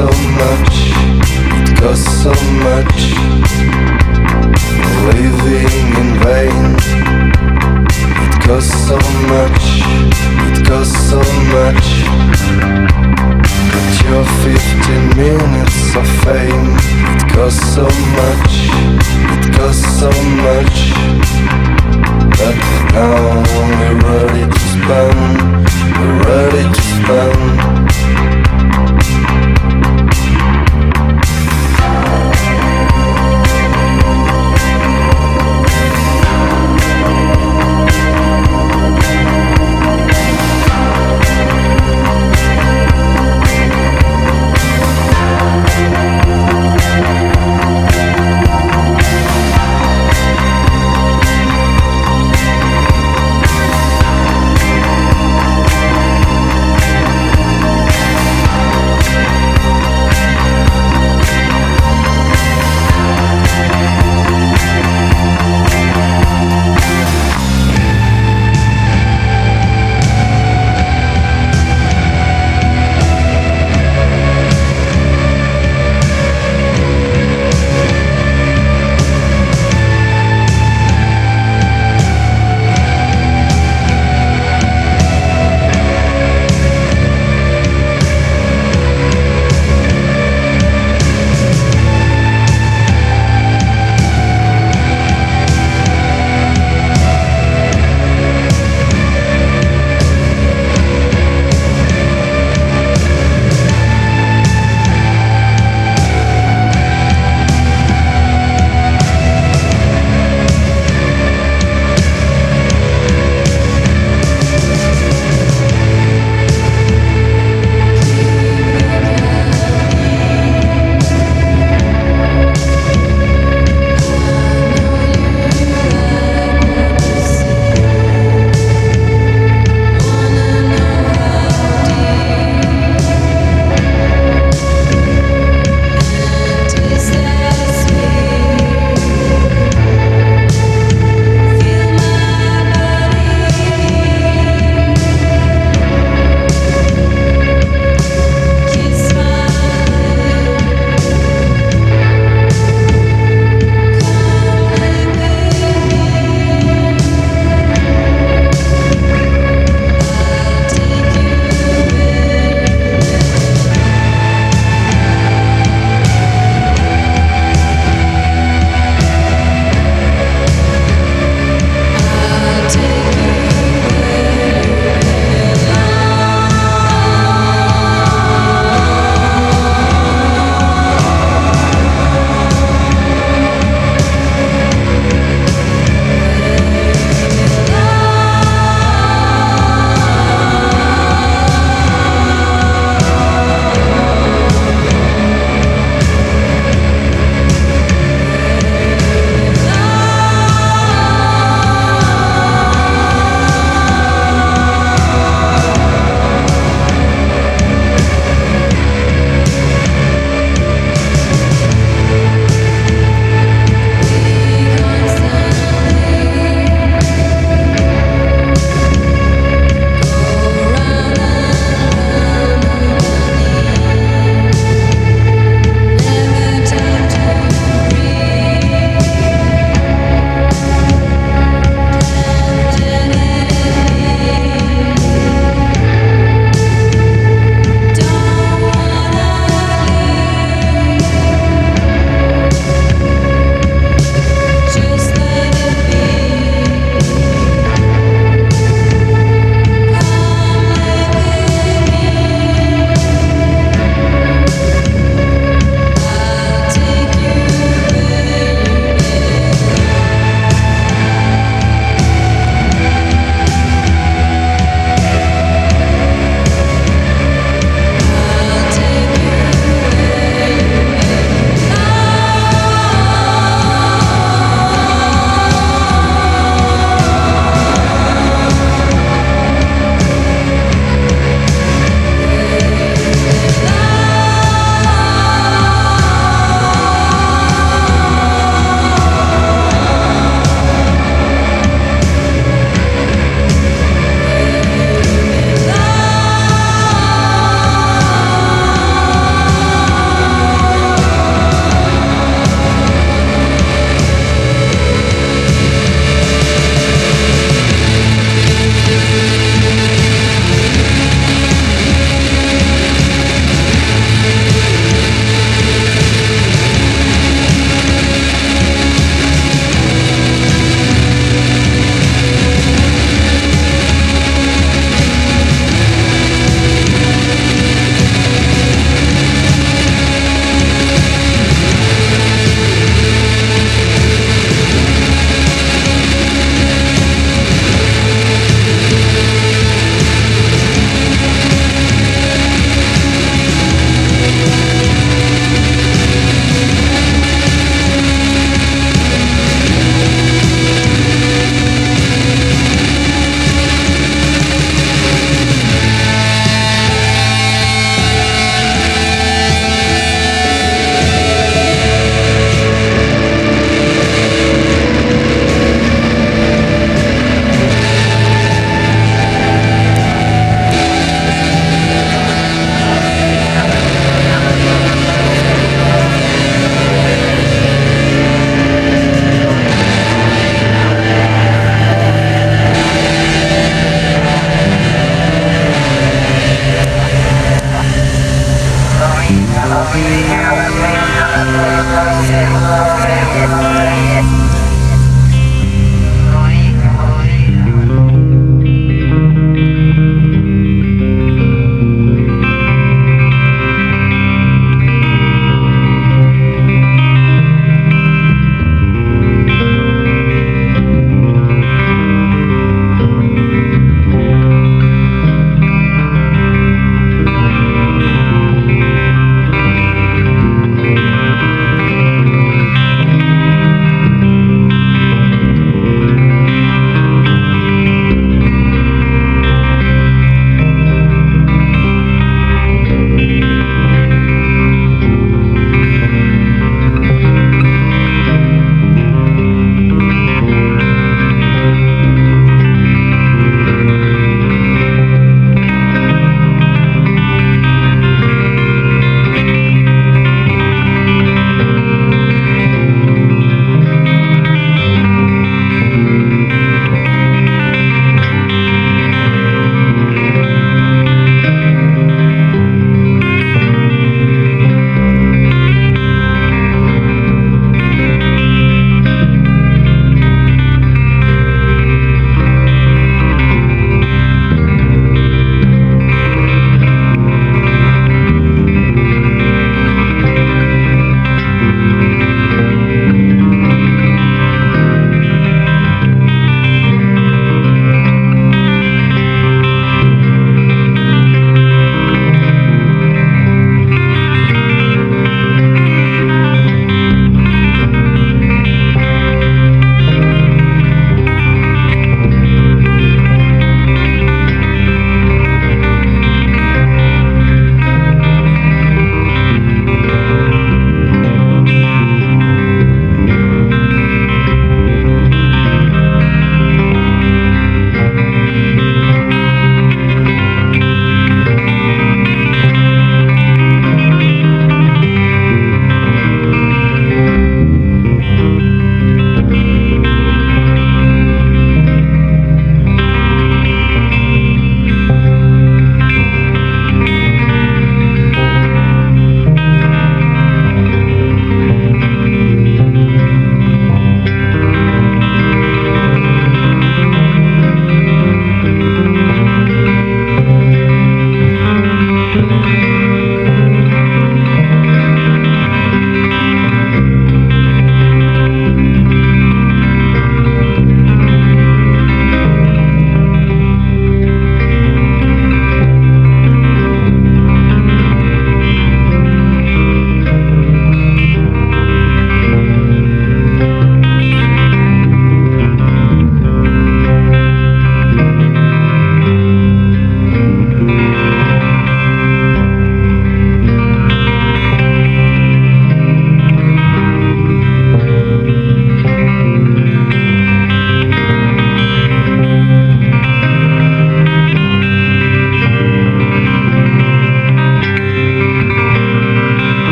so much, it costs so much. Living in vain, it costs so much, it costs so much. But your 15 minutes of fame, it costs so much, it costs so much. But now we're ready to spend, we're ready to spend.